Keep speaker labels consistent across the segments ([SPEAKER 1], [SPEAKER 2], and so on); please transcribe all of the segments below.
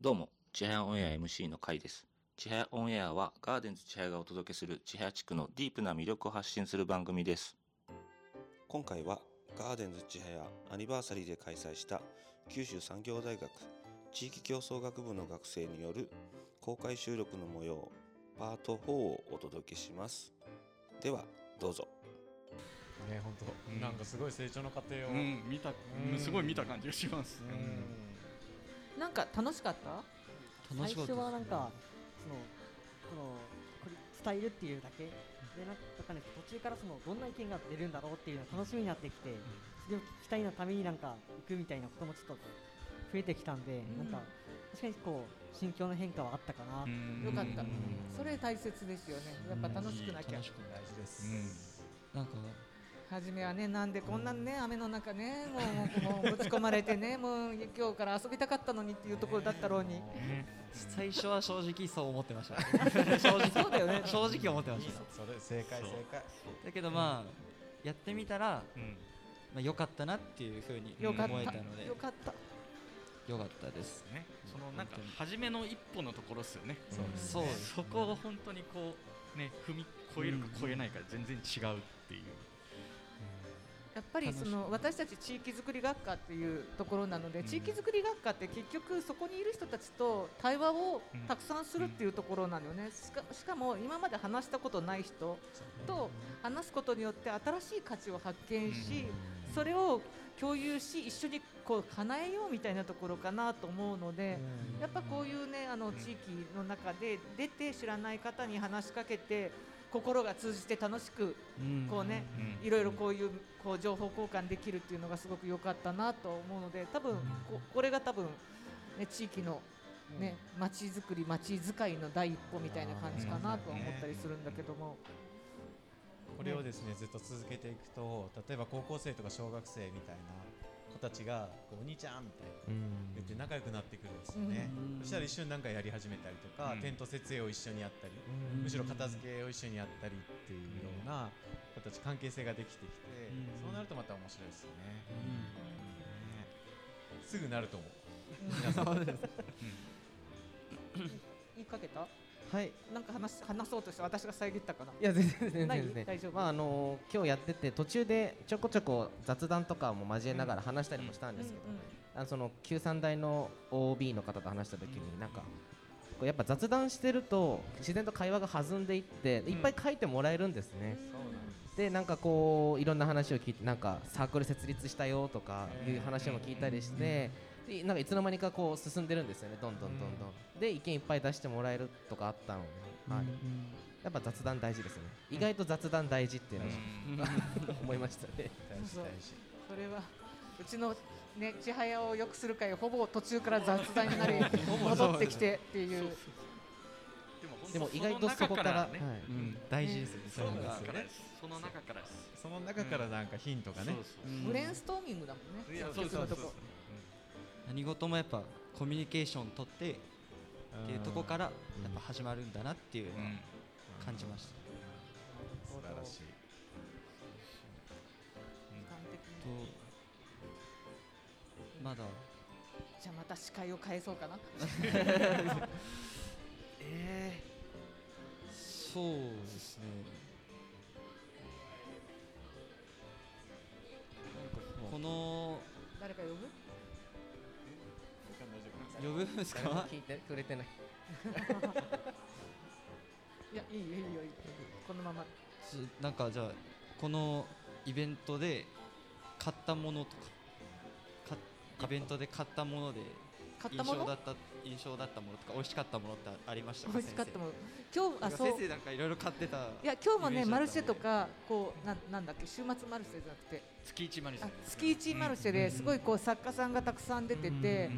[SPEAKER 1] どうも、ちはやオンエア MC の会です。ちはやオンエアはガーデンズちはやがお届けするちはや地区のディープな魅力を発信する番組です。今回はガーデンズちはやアニバーサリーで開催した九州産業大学地域競争学部の学生による公開収録の模様パート4をお届けします。では、どうぞ。
[SPEAKER 2] ね本当、
[SPEAKER 3] うん
[SPEAKER 2] なんかすごい成長の過程を、
[SPEAKER 3] うん、見た、
[SPEAKER 2] うん
[SPEAKER 3] すごい見た感じがします。
[SPEAKER 2] うん
[SPEAKER 4] なんか楽しかった？
[SPEAKER 5] 最初はなんかそのそのこれ伝えるっていうだけ？でなんかね途中からそのどんな意見が出るんだろうっていうのが楽しみになってきてそれを聞きたいのためになんか行くみたいなこともちょっと増えてきたんで、
[SPEAKER 4] ん。
[SPEAKER 5] なんか確かにこう心境の変化はあったかな、
[SPEAKER 3] うん。
[SPEAKER 4] よかった。
[SPEAKER 2] うん
[SPEAKER 4] それ大切ですよね。やっぱ楽しくなきゃ。
[SPEAKER 2] 楽しく大事です、
[SPEAKER 6] なんか
[SPEAKER 4] 初めはねなんでこんなね雨の中ねもうもうぶち込まれてねもう今日から遊びたかったのにっていうところだったろうに
[SPEAKER 6] 最初は正直そう思ってました正直
[SPEAKER 4] そうだよね
[SPEAKER 6] 正直思ってました
[SPEAKER 2] それ正解正解
[SPEAKER 6] だけどまあやってみたら
[SPEAKER 3] うん
[SPEAKER 6] まあ良かったなっていうふうに
[SPEAKER 4] よかっ
[SPEAKER 6] 思えたので
[SPEAKER 4] よかった
[SPEAKER 6] 良かったです
[SPEAKER 3] ね、そのなんか初めの一歩のところですよね。
[SPEAKER 2] そうです
[SPEAKER 6] そうです
[SPEAKER 3] そこを本当にこうね踏み越えるか越えないか全然違うっていう。
[SPEAKER 4] やっぱりその私たち地域づくり学科っていうところなので、地域づくり学科って結局そこにいる人たちと対話をたくさんするっていうところなのよね、しかも今まで話したことない人と話すことによって新しい価値を発見し、それを共有し一緒にこう叶えようみたいなところかなと思うので、やっぱこういうねあの地域の中で出て知らない方に話しかけて心が通じて楽しくこうね、
[SPEAKER 3] うん。
[SPEAKER 4] いろいろこういうこう情報交換できるっていうのがすごく良かったなと思うので多分ここれが多分、ね、地域の、ね、街づくり街づかいの第一歩みたいな感じかなとは思ったりするんだけども、
[SPEAKER 2] これをですねずっと続けていくと例えば高校生とか小学生みたいな子たちがこうお兄ちゃんみたいな言って仲良くなってくるんですよね、
[SPEAKER 6] うん。
[SPEAKER 2] そしたら一緒に何かやり始めたりとか、
[SPEAKER 3] うん。
[SPEAKER 2] テント設営を一緒にやったり、むしろ片付けを一緒にやったりっていうような子たち関係性ができてきて、
[SPEAKER 6] うん
[SPEAKER 2] そうなるとまた面白いですよね,、ね。すぐなると思う。皆さん。
[SPEAKER 4] 言いかけた？
[SPEAKER 7] はい。
[SPEAKER 4] なんか話し話そうとして私が遮ったかな？い
[SPEAKER 7] や全然全然
[SPEAKER 4] 大丈夫？
[SPEAKER 7] まああの今日やってて途中でちょこちょこ雑談とかも交えながら話したりもしたんですけど、あのその九三大の OB の方と話した時になんか。こうやっぱ雑談してると自然と会話が弾んでいっていっぱい書いてもらえるんですね、でなんかこういろんな話を聞いてなんかサークル設立したよとかいう話も聞いたりして、でなんかいつの間にかこう進んでるんですよね。どんどんどんどん、で意見いっぱい出してもらえるとかあったの。で、はい、やっぱ雑談大事ですね。意外と雑談大事っていうのは、思いましたね。
[SPEAKER 2] 大事
[SPEAKER 4] そう。
[SPEAKER 2] 大事
[SPEAKER 4] それはうちのね千早を良くする会ほぼ途中から雑談になり 戻ってきてっていう。
[SPEAKER 7] でも意外とそこから
[SPEAKER 3] ね。
[SPEAKER 7] はい。
[SPEAKER 6] うん。大事ですよね。
[SPEAKER 2] そうなんですよね。
[SPEAKER 3] だからその中から
[SPEAKER 2] その中からなんかヒントがね、
[SPEAKER 3] そうそう。
[SPEAKER 4] ブレインストーミングだもんね。
[SPEAKER 3] いや
[SPEAKER 4] 結局のとこ
[SPEAKER 6] 何事もやっぱコミュニケーション取ってっていうとこからやっぱ始まるんだなっていうのは感じました、
[SPEAKER 2] 素晴らしい。
[SPEAKER 4] 端的に。
[SPEAKER 6] とまだ。
[SPEAKER 4] じゃあまた視界を変えそうかな。
[SPEAKER 6] えー、そうですね。なんかこの
[SPEAKER 4] 呼ぶ
[SPEAKER 6] んです
[SPEAKER 7] 誰も
[SPEAKER 6] か
[SPEAKER 7] 聞いてくれてない。
[SPEAKER 4] いやいいよいいよいいよ。このまま。
[SPEAKER 6] つなんかじゃあこのイベントで買ったものとか。かイベントで買ったもので印
[SPEAKER 4] 買ったもの？
[SPEAKER 6] 象だった印象だったものとか美味しかったものってありましたか？
[SPEAKER 4] 美味しかったも
[SPEAKER 6] の。
[SPEAKER 4] の今日あそう。
[SPEAKER 6] 先生なんかいろいろ買ってた
[SPEAKER 4] いや今日もねマルシェとかこうなんなんだっけ週末マルシェじゃなくて。
[SPEAKER 3] 月一マルシェ
[SPEAKER 4] あ月一マルシェですごいこう作家さんがたくさん出てて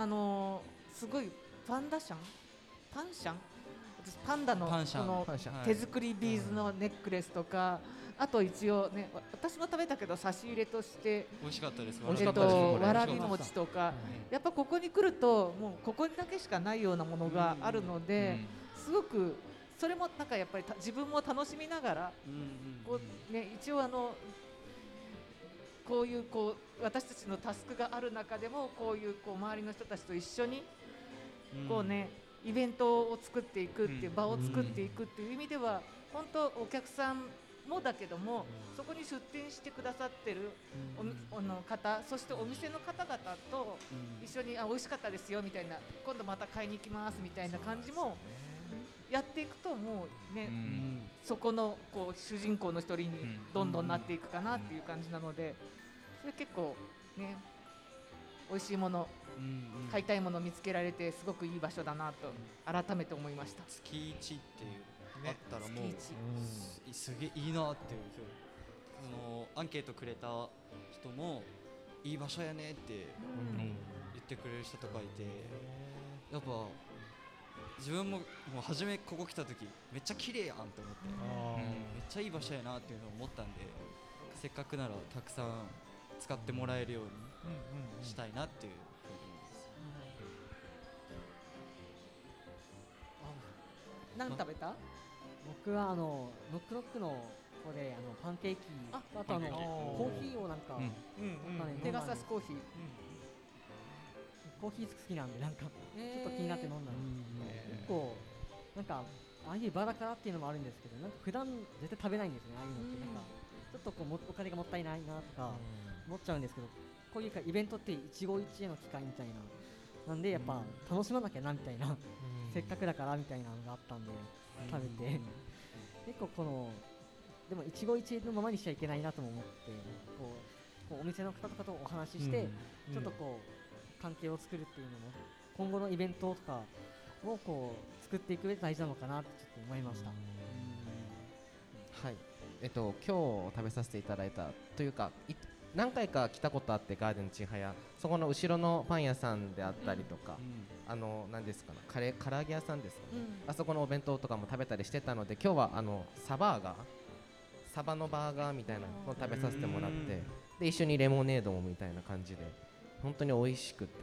[SPEAKER 4] あのーすごいパンダシャン？パンシャン？私パンダのこの手作りビーズのネックレスとかあと一応ねわ私も食べたけど差し入れとして
[SPEAKER 6] 美味しかったです。
[SPEAKER 4] えっとわらび餅とかやっぱここに来るともうここにだけしかないようなものがあるので、すごくそれもなんかやっぱりた自分も楽しみながらこう、ね、一応あのこういうこう私たちのタスクがある中でもこういうこう周りの人たちと一緒にこうねイベントを作っていくっていう場を作っていくっていう意味では本当お客さんもだけどもそこに出店してくださってるおおの方そしてお店の方々と一緒にあ美味しかったですよみたいな今度また買いに行きますみたいな感じもやっていくともうね、そこのこう主人公の一人にどんどんなっていくかなっていう感じなのでそれ結構ね美味しいもの買いたいもの見つけられてすごくいい場所だなと改めて思いました。
[SPEAKER 6] 月1っていうあったらもう、すすげえいいなっていうそのアンケートくれた人もいい場所やねって言ってくれる人とかいてやっぱ自分ももう初めここ来た時めっちゃ綺麗やんと思って、めっちゃいい場所やなっていうのを思ったんでせっかくならたくさん使ってもらえるようにしたいなっていうふうに思います。
[SPEAKER 4] 何食べた？
[SPEAKER 5] 僕はあのノックノックのこれあのパンケーキ。
[SPEAKER 4] あ
[SPEAKER 5] あとあのコーヒーをなんか、
[SPEAKER 6] うん。
[SPEAKER 5] なんかね
[SPEAKER 4] ペガサスコーヒー。
[SPEAKER 5] コーヒー好きなんでなんかちょっと気になって飲んだんです結構なんかああいうバラからっていうのもあるんですけどなんか普段絶対食べないんですねああいうのって。なんかちょっとこうもお金がもったいないなとか思っちゃうんですけどこういうかイベントって一期一会の機会みたいな。なんでやっぱ楽しまなきゃなみたいなせっかくだからみたいなのがあったんで食べて結構このでも一期一会のままにしちゃいけないなとも思ってこうこうお店の方とかとお話ししてちょっとこう関係を作るっていうのも今後のイベントとかをこう作っていく上で大事なのかなってちょっと思いました。
[SPEAKER 7] はい。えっと今日食べさせていただいたというかい何回か来たことあってガーデンちはやそこの後ろのパン屋さんであったりとか、あの何ですかねカレー唐揚げ屋さんですかね、あそこのお弁当とかも食べたりしてたので今日はあのサバーガーサバのバーガーみたいなのを食べさせてもらってで一緒にレモネードもみたいな感じで本当に美味しくて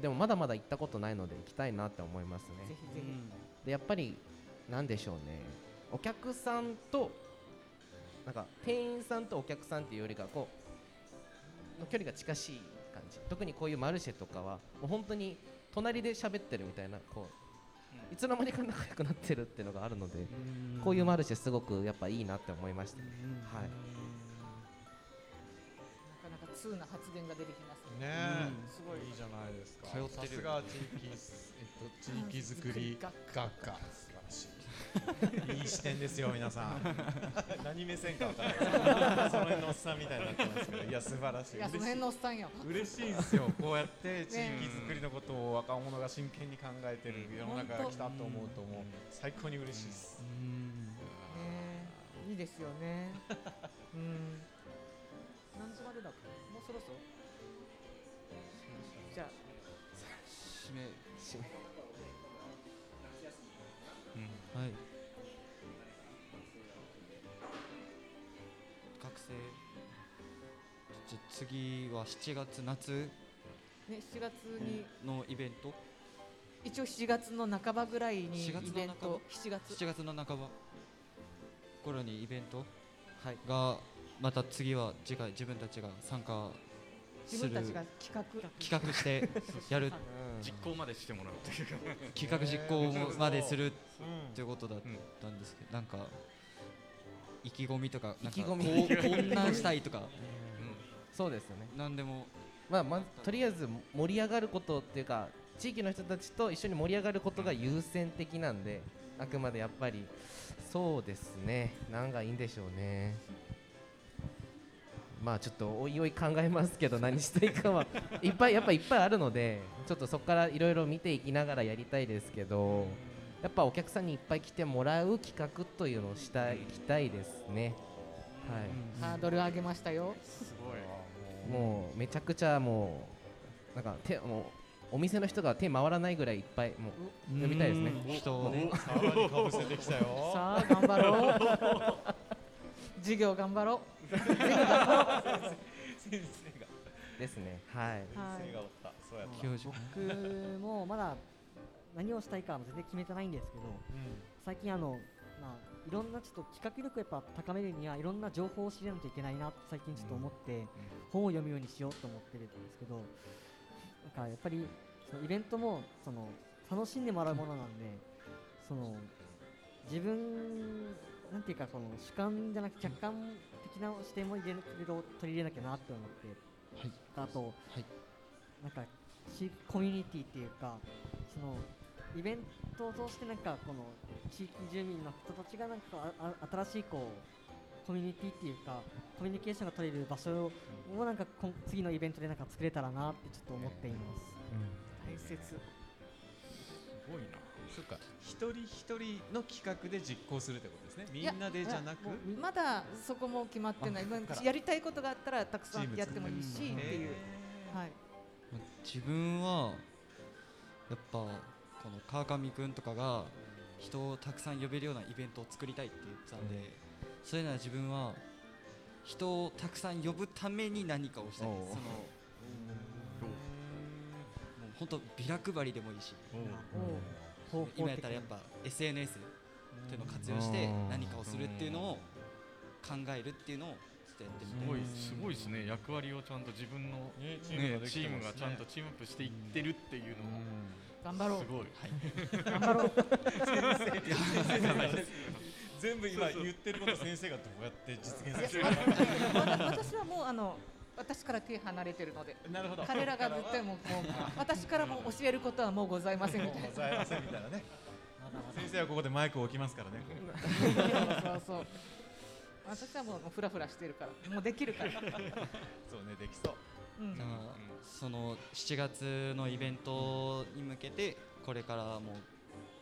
[SPEAKER 7] でもまだまだ行ったことないので行きたいなって思いますね。
[SPEAKER 4] ぜひぜひ。
[SPEAKER 7] でやっぱりなんでしょうね。お客さんとなんか店員さんとお客さんっていうよりかこうの距離が近しい感じ。特にこういうマルシェとかはもう本当に隣で喋ってるみたいなこういつの間にか仲良くなってるっていうのがあるのでこういうマルシェすごくやっぱいいなって思いましたね。はい
[SPEAKER 4] 通な発言が出てきますね。
[SPEAKER 2] ねえ、
[SPEAKER 4] すごい。
[SPEAKER 2] い。いじゃないですか。さすが地域すえっと地域づくり学科。素晴らしい。いい視点ですよ皆さん。何目線かわからない。その辺のおっさんみたいになってますけど。いや素晴らしい。
[SPEAKER 4] いやその辺のおっさんよ。
[SPEAKER 2] 嬉しいんですよ。こうやって地域づくりのことを若者が真剣に考えてる世の中が来たと思うともう最高に嬉しいです。
[SPEAKER 4] ねいいですよね。うん何時までだっけもうそろそろ？じゃあ。
[SPEAKER 6] 締め。
[SPEAKER 7] 締め。
[SPEAKER 6] はい。学生。じゃあ次は7月夏？
[SPEAKER 4] ね7月に。
[SPEAKER 6] のイベント？
[SPEAKER 4] 一応7月の半ばぐらいにイ
[SPEAKER 6] 7月の
[SPEAKER 4] ベント。7月。
[SPEAKER 6] 7月の半ば。頃にイベント？
[SPEAKER 7] はい。
[SPEAKER 6] がまた次は次回自分たちが参加する
[SPEAKER 4] 自分たちが企画
[SPEAKER 6] 企画してやる。
[SPEAKER 3] 実行までしてもらうというか
[SPEAKER 6] 企画実行までする
[SPEAKER 2] うん
[SPEAKER 6] ということだったんですけどなんか意気込みとかなんか
[SPEAKER 7] 意気込み。
[SPEAKER 6] こうこんなんしたいとか。
[SPEAKER 7] そうですよね。
[SPEAKER 6] なんでも。
[SPEAKER 7] まあ、まずとりあえず盛り上がることっていうか地域の人たちと一緒に盛り上がることが優先的なんであくまでやっぱりそうですね。なんかいいんでしょうねまあちょっとおいおい考えますけど何していいかは。いっぱいやっぱいっぱいあるのでちょっとそこからいろいろ見ていきながらやりたいですけどやっぱお客さんにいっぱい来てもらう企画というのをしたいきたいですね。はい。
[SPEAKER 4] ハードル上げましたよ。
[SPEAKER 3] すごい。
[SPEAKER 7] もうめちゃくちゃもうなんか手もうお店の人が手回らないぐらいいっぱいもう呼びたいですね。
[SPEAKER 6] 人をね
[SPEAKER 2] さらにかぶせてきたよ。
[SPEAKER 4] さあ頑張ろう 授業頑張ろ
[SPEAKER 7] ですね。はい。
[SPEAKER 4] うはい
[SPEAKER 2] 先生がおった。そうやった。
[SPEAKER 5] 僕もまだ何をしたいかは全然決めてないんですけど最近あの、まあ、いろんなちょっと企画力をやっぱ高めるにはいろんな情報を知らないといけないなって最近ちょっと思って、本を読むようにしようと思ってるんですけどなんかやっぱりそのイベントもその楽しんでもらうものなんでその自分なんていうかその主観じゃなく客観的な視点も入れる取り入れなきゃなって思って、
[SPEAKER 6] はい。
[SPEAKER 5] あと、
[SPEAKER 6] はい。
[SPEAKER 5] なんかしコミュニティっていうかそのイベントを通してなんかこの地域住民の人たちがなんかああ新しいこうコミュニティっていうかコミュニケーションが取れる場所をなんかこん次のイベントでなんか作れたらなってちょっと思っています。
[SPEAKER 4] 大切。
[SPEAKER 2] すごいなそっか。一人一人の企画で実行するってことですね。みんなでじゃなく？
[SPEAKER 4] まだそこも決まってない、やりたいことがあったらたくさんやってもいいしっていう、はい、
[SPEAKER 6] 自分はやっぱこの川上くんとかが人をたくさん呼べるようなイベントを作りたいって言ってたんで、そういうのは自分は人をたくさん呼ぶために何かをしたい。そのもう本当ビラ配りでもいいし今やったらやっぱ SNS っていうのを活用して何かをするっていうのを考えるっていうのをちょっとやってみたい
[SPEAKER 3] すごい
[SPEAKER 6] です
[SPEAKER 3] すごいですね。役割をちゃんと自分の、チームがちゃんとチームアップしていってるっていうのも
[SPEAKER 4] 頑張ろう。
[SPEAKER 3] すごい。
[SPEAKER 4] 頑張ろう。
[SPEAKER 2] 全部今言ってること先生がどうやって実現させる
[SPEAKER 4] 私はもうあの私から手離れてるので
[SPEAKER 2] なるほど。
[SPEAKER 4] 彼らが絶対もうもう私からも教えることはもうございませんみたいな。
[SPEAKER 2] ございませんみたいなね。先生はここでマイクを置きますからね。
[SPEAKER 4] そうそう私はもうフラフラしてるからもうできるから、
[SPEAKER 2] そうねできそう。
[SPEAKER 4] うん。
[SPEAKER 6] じゃあその7月のイベントに向けてこれからも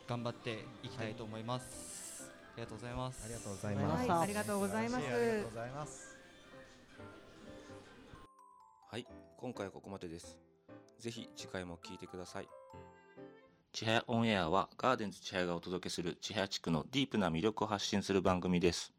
[SPEAKER 6] 頑張っていきたいと思います、ありがとうございます。
[SPEAKER 7] ありがとうござい
[SPEAKER 5] ま
[SPEAKER 7] ます
[SPEAKER 4] ありがとうございます。
[SPEAKER 2] 素晴らしありがとうございます
[SPEAKER 1] はい、今回はここまでです。ぜひ次回も聞いてください。ちはやオンエアはガーデンズちはやがお届けするちはや地区のディープな魅力を発信する番組です。